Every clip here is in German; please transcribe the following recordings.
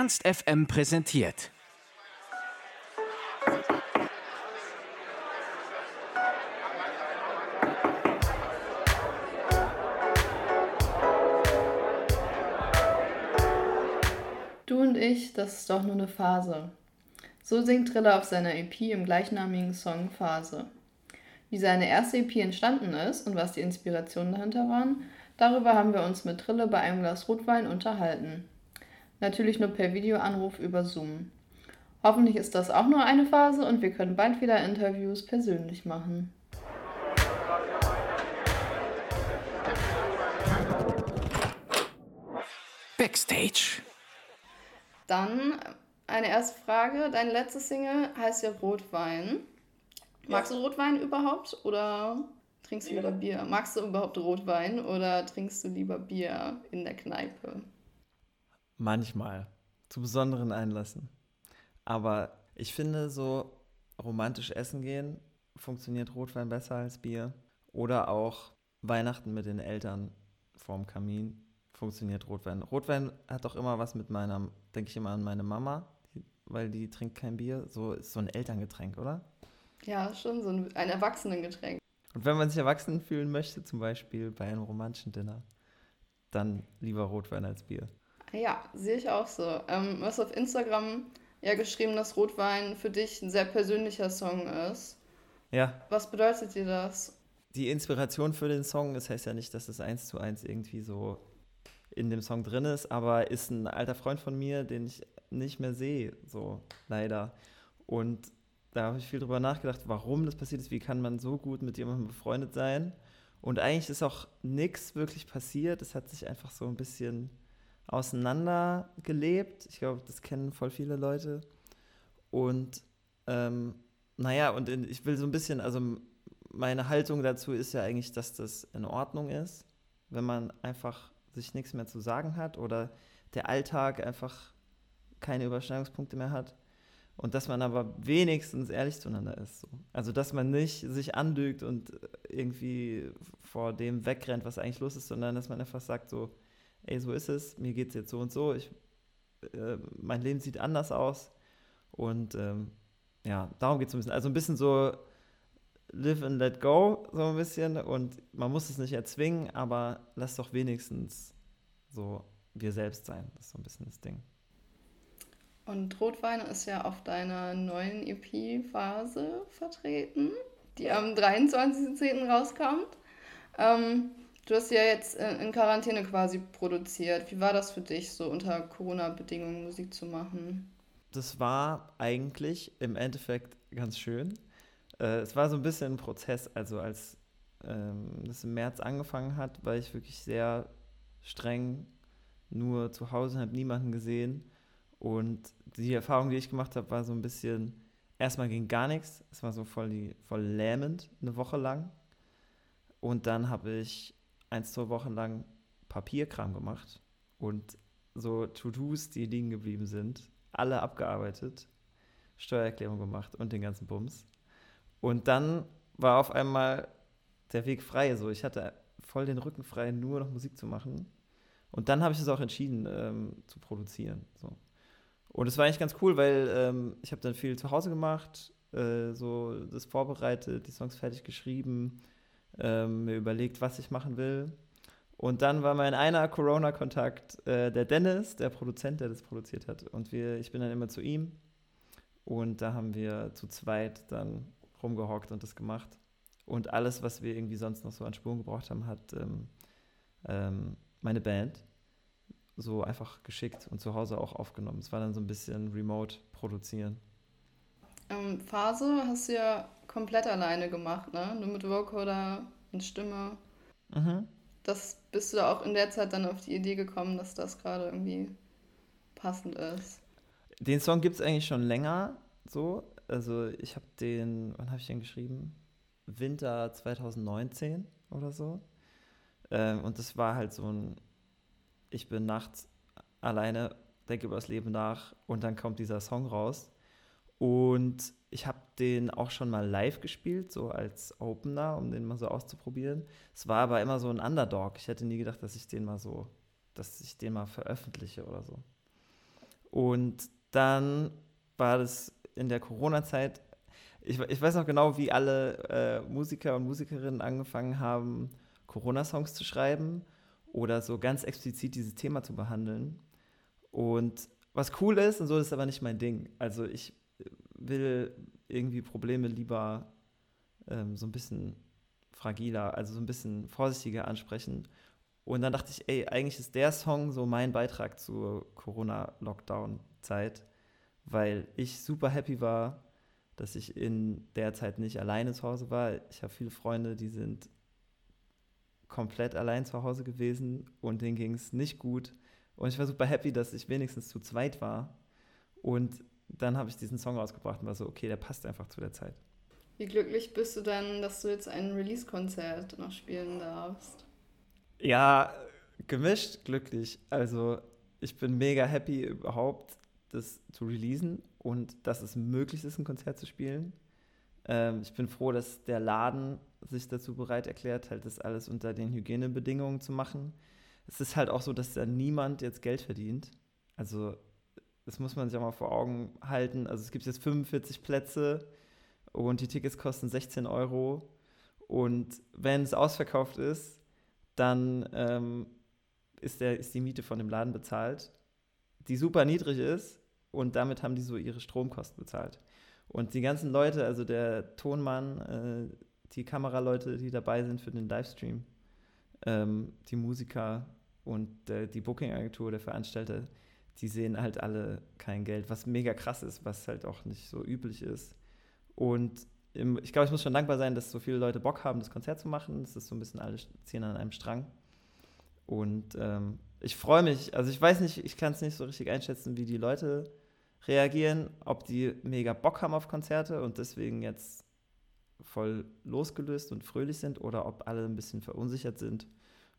Ernst FM präsentiert. Du und ich, das ist doch nur eine Phase. So singt Triller auf seiner EP im gleichnamigen Song Phase. Wie seine erste EP entstanden ist und was die Inspirationen dahinter waren, darüber haben wir uns mit Trille bei einem Glas Rotwein unterhalten. Natürlich nur per Videoanruf über Zoom. Hoffentlich ist das auch nur eine Phase und wir können bald wieder Interviews persönlich machen. Backstage. Dann eine erste Frage. Deine letzte Single heißt ja Rotwein. Magst du Rotwein überhaupt oder trinkst du lieber Bier? Magst du überhaupt Rotwein oder trinkst du lieber Bier in der Kneipe? Manchmal. Zu besonderen Einlassen. Aber ich finde, so romantisch essen gehen funktioniert Rotwein besser als Bier. Oder auch Weihnachten mit den Eltern vorm Kamin funktioniert Rotwein. Rotwein hat doch immer was mit meiner, denke ich immer an meine Mama, die, weil die trinkt kein Bier. So ist so ein Elterngetränk, oder? Ja, schon so ein, ein Erwachsenengetränk. Und wenn man sich erwachsen fühlen möchte, zum Beispiel bei einem romantischen Dinner, dann lieber Rotwein als Bier. Ja, sehe ich auch so. Ähm, du hast auf Instagram ja geschrieben, dass Rotwein für dich ein sehr persönlicher Song ist. Ja. Was bedeutet dir das? Die Inspiration für den Song, das heißt ja nicht, dass es eins zu eins irgendwie so in dem Song drin ist, aber ist ein alter Freund von mir, den ich nicht mehr sehe, so leider. Und da habe ich viel drüber nachgedacht, warum das passiert ist, wie kann man so gut mit jemandem befreundet sein. Und eigentlich ist auch nichts wirklich passiert. Es hat sich einfach so ein bisschen auseinandergelebt. Ich glaube, das kennen voll viele Leute. Und ähm, naja, und in, ich will so ein bisschen, also meine Haltung dazu ist ja eigentlich, dass das in Ordnung ist, wenn man einfach sich nichts mehr zu sagen hat oder der Alltag einfach keine Überschneidungspunkte mehr hat. Und dass man aber wenigstens ehrlich zueinander ist. So. Also, dass man nicht sich anlügt und irgendwie vor dem wegrennt, was eigentlich los ist, sondern dass man einfach sagt, so, ey, so ist es, mir geht es jetzt so und so, ich, äh, mein Leben sieht anders aus. Und ähm, ja, darum geht es ein bisschen. Also ein bisschen so live and let go, so ein bisschen. Und man muss es nicht erzwingen, aber lass doch wenigstens so wir selbst sein. Das ist so ein bisschen das Ding. Und Rotwein ist ja auf deiner neuen EP-Phase vertreten, die am 23.10. rauskommt. Ähm, du hast ja jetzt in Quarantäne quasi produziert. Wie war das für dich, so unter Corona-Bedingungen Musik zu machen? Das war eigentlich im Endeffekt ganz schön. Äh, es war so ein bisschen ein Prozess. Also als ähm, das im März angefangen hat, war ich wirklich sehr streng nur zu Hause, habe niemanden gesehen und die Erfahrung, die ich gemacht habe, war so ein bisschen, erstmal ging gar nichts. Es war so voll, die, voll lähmend, eine Woche lang. Und dann habe ich ein, zwei Wochen lang Papierkram gemacht und so To-Dos, die liegen geblieben sind, alle abgearbeitet, Steuererklärung gemacht und den ganzen Bums. Und dann war auf einmal der Weg frei. So, ich hatte voll den Rücken frei, nur noch Musik zu machen. Und dann habe ich es auch entschieden, ähm, zu produzieren. So. Und es war eigentlich ganz cool, weil ähm, ich habe dann viel zu Hause gemacht, äh, so das vorbereitet, die Songs fertig geschrieben, ähm, mir überlegt, was ich machen will. Und dann war mein einer Corona-Kontakt äh, der Dennis, der Produzent, der das produziert hat. Und wir, ich bin dann immer zu ihm. Und da haben wir zu zweit dann rumgehockt und das gemacht. Und alles, was wir irgendwie sonst noch so an Spuren gebraucht haben, hat ähm, ähm, meine Band so einfach geschickt und zu Hause auch aufgenommen. Es war dann so ein bisschen remote produzieren. Ähm, Phase hast du ja komplett alleine gemacht, ne? Nur mit Vocoder und Stimme. Mhm. Das bist du da auch in der Zeit dann auf die Idee gekommen, dass das gerade irgendwie passend ist. Den Song gibt es eigentlich schon länger so. Also ich habe den, wann habe ich den geschrieben? Winter 2019 oder so. Ähm, und das war halt so ein ich bin nachts alleine, denke über das Leben nach und dann kommt dieser Song raus. Und ich habe den auch schon mal live gespielt, so als Opener, um den mal so auszuprobieren. Es war aber immer so ein Underdog. Ich hätte nie gedacht, dass ich den mal so, dass ich den mal veröffentliche oder so. Und dann war das in der Corona-Zeit, ich, ich, weiß noch genau, wie alle äh, Musiker und Musikerinnen angefangen haben, Corona-Songs zu schreiben oder so ganz explizit dieses Thema zu behandeln. Und was cool ist, und so ist aber nicht mein Ding. Also ich will irgendwie Probleme lieber ähm, so ein bisschen fragiler, also so ein bisschen vorsichtiger ansprechen. Und dann dachte ich, ey, eigentlich ist der Song so mein Beitrag zur Corona-Lockdown-Zeit, weil ich super happy war, dass ich in der Zeit nicht alleine zu Hause war. Ich habe viele Freunde, die sind komplett allein zu Hause gewesen und denen ging es nicht gut. Und ich war super happy, dass ich wenigstens zu zweit war. Und dann habe ich diesen Song rausgebracht und war so, okay, der passt einfach zu der Zeit. Wie glücklich bist du dann, dass du jetzt ein Release-Konzert noch spielen darfst? Ja, gemischt glücklich. Also ich bin mega happy überhaupt, das zu releasen und dass es möglich ist, ein Konzert zu spielen. Ähm, ich bin froh, dass der Laden sich dazu bereit erklärt, halt das alles unter den Hygienebedingungen zu machen. Es ist halt auch so, dass da niemand jetzt Geld verdient. Also das muss man sich auch mal vor Augen halten. Also es gibt jetzt 45 Plätze und die Tickets kosten 16 Euro. Und wenn es ausverkauft ist, dann ähm, ist, der, ist die Miete von dem Laden bezahlt, die super niedrig ist und damit haben die so ihre Stromkosten bezahlt. Und die ganzen Leute, also der Tonmann, äh, die Kameraleute, die dabei sind für den Livestream, ähm, die Musiker und äh, die Booking-Agentur, der Veranstalter, die sehen halt alle kein Geld, was mega krass ist, was halt auch nicht so üblich ist. Und im, ich glaube, ich muss schon dankbar sein, dass so viele Leute Bock haben, das Konzert zu machen. Es ist so ein bisschen alle ziehen an einem Strang. Und ähm, ich freue mich, also ich weiß nicht, ich kann es nicht so richtig einschätzen, wie die Leute reagieren, ob die mega Bock haben auf Konzerte und deswegen jetzt voll losgelöst und fröhlich sind oder ob alle ein bisschen verunsichert sind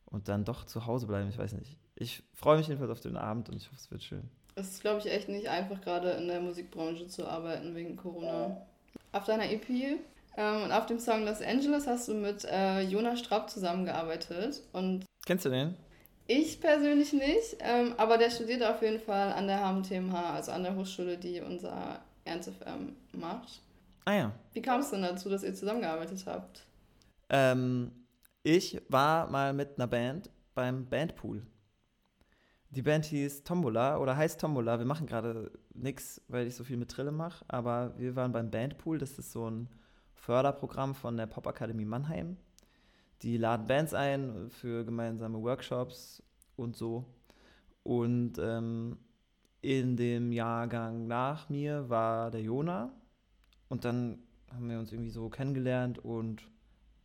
und dann doch zu Hause bleiben. Ich weiß nicht. Ich freue mich jedenfalls auf den Abend und ich hoffe, es wird schön. Es ist, glaube ich, echt nicht einfach, gerade in der Musikbranche zu arbeiten wegen Corona. Auf deiner EP ähm, und auf dem Song Los Angeles hast du mit äh, Jonas Straub zusammengearbeitet. Und Kennst du den? Ich persönlich nicht, ähm, aber der studiert auf jeden Fall an der HMTMH, also an der Hochschule, die unser ErnstFM macht. Ah ja. Wie kam es denn dazu, dass ihr zusammengearbeitet habt? Ähm, ich war mal mit einer Band beim Bandpool. Die Band hieß Tombola oder heißt Tombola. Wir machen gerade nichts, weil ich so viel mit Trille mache, aber wir waren beim Bandpool. Das ist so ein Förderprogramm von der Popakademie Mannheim. Die laden Bands ein für gemeinsame Workshops und so. Und ähm, in dem Jahrgang nach mir war der Jona. Und dann haben wir uns irgendwie so kennengelernt und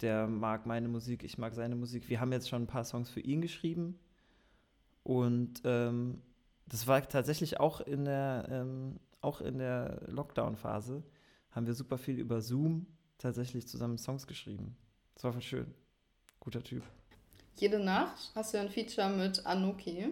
der mag meine Musik, ich mag seine Musik. Wir haben jetzt schon ein paar Songs für ihn geschrieben. Und ähm, das war tatsächlich auch in der, ähm, auch in der Lockdown-Phase, haben wir super viel über Zoom tatsächlich zusammen Songs geschrieben. Das war voll schön. Guter Typ. Jede Nacht hast du ja ein Feature mit Anuki.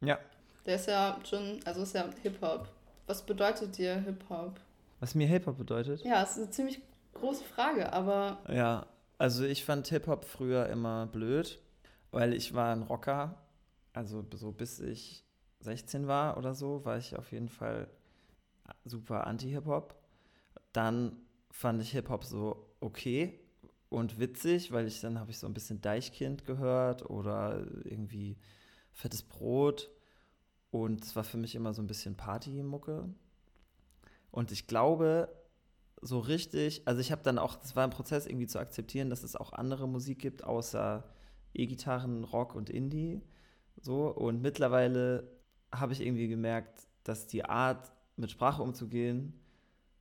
Ja. Der ist ja schon, also ist ja Hip-Hop. Was bedeutet dir Hip-Hop? Was mir Hip-Hop bedeutet? Ja, es ist eine ziemlich große Frage, aber. Ja, also ich fand Hip-Hop früher immer blöd, weil ich war ein Rocker. Also so bis ich 16 war oder so, war ich auf jeden Fall super anti-Hip-Hop. Dann fand ich Hip-Hop so okay und witzig, weil ich dann habe ich so ein bisschen Deichkind gehört oder irgendwie Fettes Brot. Und es war für mich immer so ein bisschen Party-Mucke. Und ich glaube, so richtig, also ich habe dann auch, das war ein Prozess irgendwie zu akzeptieren, dass es auch andere Musik gibt, außer E-Gitarren, Rock und Indie. So, und mittlerweile habe ich irgendwie gemerkt, dass die Art, mit Sprache umzugehen,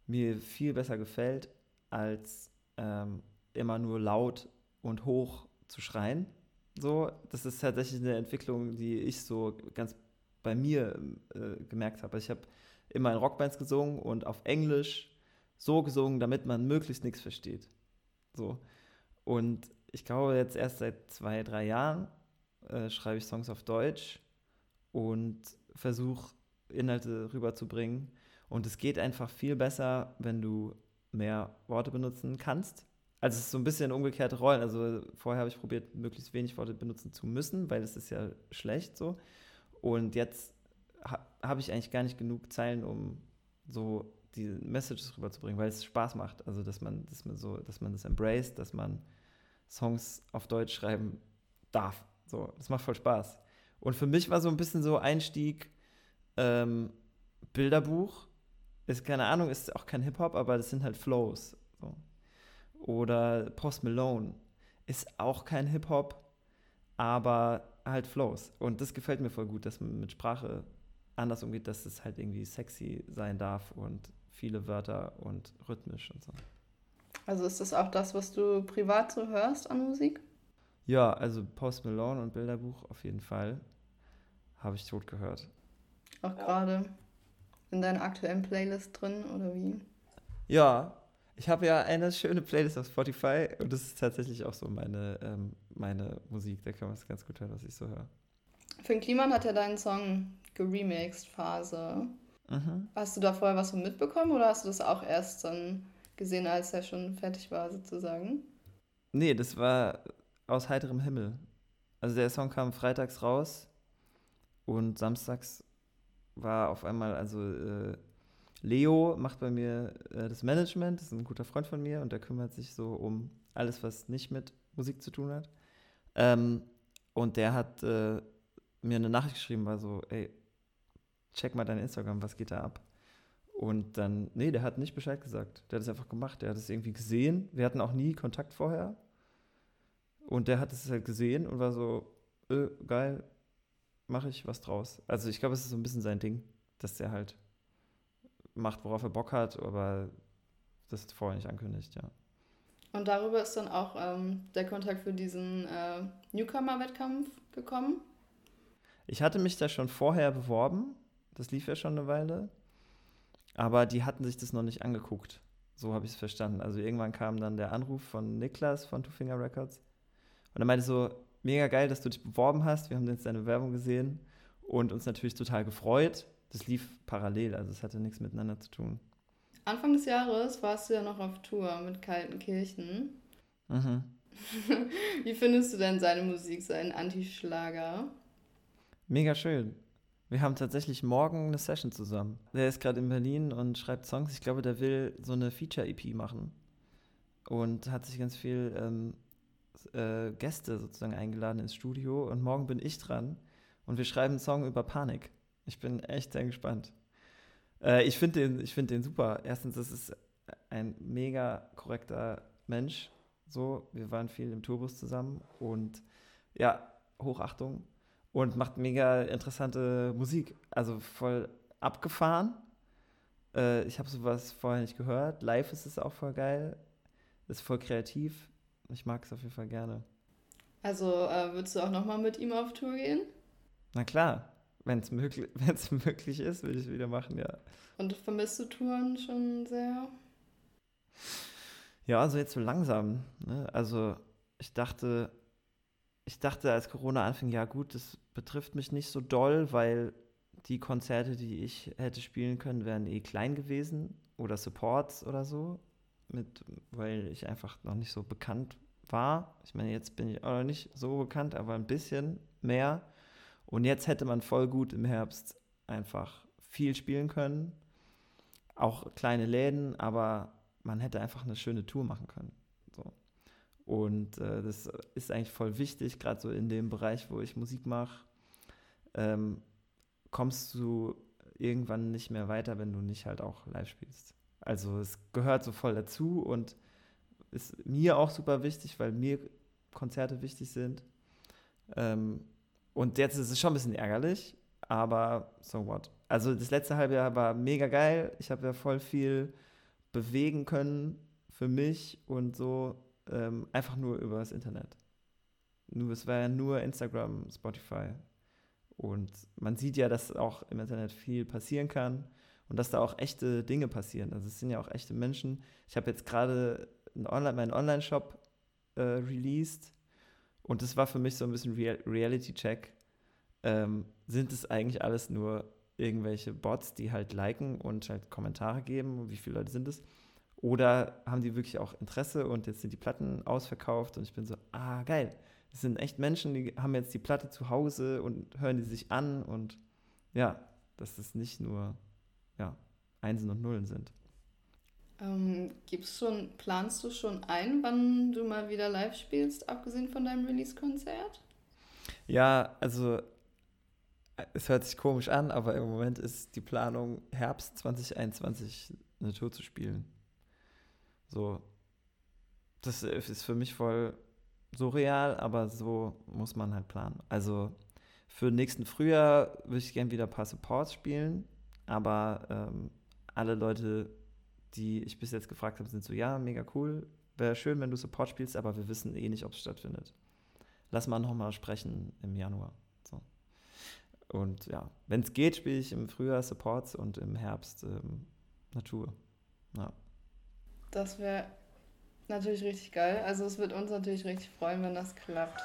mir viel besser gefällt, als ähm, immer nur laut und hoch zu schreien. So, das ist tatsächlich eine Entwicklung, die ich so ganz bei mir äh, gemerkt habe. Also ich habe immer in Rockbands gesungen und auf Englisch so gesungen, damit man möglichst nichts versteht. So. Und ich glaube, jetzt erst seit zwei, drei Jahren äh, schreibe ich Songs auf Deutsch und versuche Inhalte rüberzubringen. Und es geht einfach viel besser, wenn du mehr Worte benutzen kannst. Also es ist so ein bisschen umgekehrte Rollen. Also vorher habe ich probiert, möglichst wenig Worte benutzen zu müssen, weil es ist ja schlecht so. Und jetzt ha, habe ich eigentlich gar nicht genug Zeilen, um so die Messages rüberzubringen, weil es Spaß macht. Also dass man, dass man so, dass man das embraced, dass man Songs auf Deutsch schreiben darf. So, das macht voll Spaß. Und für mich war so ein bisschen so Einstieg ähm, Bilderbuch. Ist keine Ahnung, ist auch kein Hip-Hop, aber das sind halt Flows. So. Oder Post Malone ist auch kein Hip-Hop, aber halt Flows. Und das gefällt mir voll gut, dass man mit Sprache anders umgeht, dass es halt irgendwie sexy sein darf und viele Wörter und rhythmisch und so. Also ist das auch das, was du privat so hörst an Musik? Ja, also Post Malone und Bilderbuch auf jeden Fall habe ich tot gehört. Auch gerade in deiner aktuellen Playlist drin oder wie? Ja, ich habe ja eine schöne Playlist auf Spotify und das ist tatsächlich auch so meine, ähm, meine Musik. Da kann man es ganz gut hören, was ich so höre. Finn Kliman hat ja deinen Song geremixed Phase. Mhm. Hast du da vorher was von mitbekommen oder hast du das auch erst dann gesehen, als er schon fertig war, sozusagen? Nee, das war aus heiterem Himmel. Also der Song kam freitags raus und samstags war auf einmal, also äh, Leo macht bei mir äh, das Management, das ist ein guter Freund von mir und der kümmert sich so um alles, was nicht mit Musik zu tun hat. Ähm, und der hat äh, mir eine Nachricht geschrieben, war so, ey, check mal dein Instagram, was geht da ab? Und dann, nee, der hat nicht Bescheid gesagt. Der hat es einfach gemacht. Der hat es irgendwie gesehen. Wir hatten auch nie Kontakt vorher. Und der hat es halt gesehen und war so, äh, geil, mache ich was draus. Also ich glaube, es ist so ein bisschen sein Ding, dass der halt macht, worauf er Bock hat, aber das vorher nicht ankündigt, ja. Und darüber ist dann auch ähm, der Kontakt für diesen äh, Newcomer-Wettkampf gekommen? Ich hatte mich da schon vorher beworben. Das lief ja schon eine Weile. Aber die hatten sich das noch nicht angeguckt. So habe ich es verstanden. Also irgendwann kam dann der Anruf von Niklas von Two Finger Records. Und er meinte so, mega geil, dass du dich beworben hast. Wir haben jetzt deine Werbung gesehen und uns natürlich total gefreut. Das lief parallel, also es hatte nichts miteinander zu tun. Anfang des Jahres warst du ja noch auf Tour mit Kaltenkirchen. Mhm. Wie findest du denn seine Musik, seinen Antischlager? Mega schön. Wir haben tatsächlich morgen eine Session zusammen. Der ist gerade in Berlin und schreibt Songs. Ich glaube, der will so eine Feature-EP machen. Und hat sich ganz viel ähm, äh, Gäste sozusagen eingeladen ins Studio. Und morgen bin ich dran. Und wir schreiben einen Song über Panik. Ich bin echt sehr gespannt. Äh, ich finde den, find den super. Erstens, das ist ein mega korrekter Mensch. So, wir waren viel im Tourbus zusammen. Und ja, Hochachtung und macht mega interessante Musik. Also voll abgefahren. Äh, ich habe sowas vorher nicht gehört. Live ist es auch voll geil. Ist voll kreativ. Ich mag es auf jeden Fall gerne. Also äh, würdest du auch nochmal mit ihm auf Tour gehen? Na klar. Wenn es möglich, möglich ist, würde ich es wieder machen, ja. Und vermisst du Touren schon sehr? Ja, also jetzt so langsam. Ne? Also ich dachte, ich dachte, als Corona anfing, ja gut, das betrifft mich nicht so doll, weil die Konzerte, die ich hätte spielen können, wären eh klein gewesen oder Supports oder so, mit, weil ich einfach noch nicht so bekannt war. Ich meine, jetzt bin ich auch noch nicht so bekannt, aber ein bisschen mehr. Und jetzt hätte man voll gut im Herbst einfach viel spielen können. Auch kleine Läden, aber man hätte einfach eine schöne Tour machen können. Und äh, das ist eigentlich voll wichtig, gerade so in dem Bereich, wo ich Musik mache. Ähm, kommst du irgendwann nicht mehr weiter, wenn du nicht halt auch live spielst. Also es gehört so voll dazu und ist mir auch super wichtig, weil mir Konzerte wichtig sind. Ähm, und jetzt ist es schon ein bisschen ärgerlich, aber so what. Also das letzte halbe Jahr war mega geil. Ich habe ja voll viel bewegen können für mich und so ähm, einfach nur über das Internet. Nur, es war ja nur Instagram, Spotify. Und man sieht ja, dass auch im Internet viel passieren kann und dass da auch echte Dinge passieren. Also es sind ja auch echte Menschen. Ich habe jetzt gerade Online, meinen Online-Shop äh, released und das war für mich so ein bisschen Real Reality-Check. Ähm, sind es eigentlich alles nur irgendwelche Bots, die halt liken und halt Kommentare geben? Wie viele Leute sind es? Oder haben die wirklich auch Interesse und jetzt sind die Platten ausverkauft und ich bin so, ah, geil. Das sind echt Menschen, die haben jetzt die Platte zu Hause und hören die sich an und ja, dass es nicht nur ja, Einsen und Nullen sind. Ähm, gibt's schon, planst du schon ein, wann du mal wieder live spielst, abgesehen von deinem Release-Konzert? Ja, also es hört sich komisch an, aber im Moment ist die Planung, Herbst 2021 eine Tour zu spielen. So, das ist für mich voll surreal, aber so muss man halt planen. Also für nächsten Frühjahr würde ich gerne wieder ein paar Supports spielen, aber ähm, alle Leute, die ich bis jetzt gefragt habe, sind so, ja, mega cool, wäre schön, wenn du Support spielst, aber wir wissen eh nicht, ob es stattfindet. Lass mal nochmal sprechen im Januar. So. Und ja, wenn es geht, spiele ich im Frühjahr Supports und im Herbst ähm, Natur. Ja. Das wäre natürlich richtig geil. Also es wird uns natürlich richtig freuen, wenn das klappt.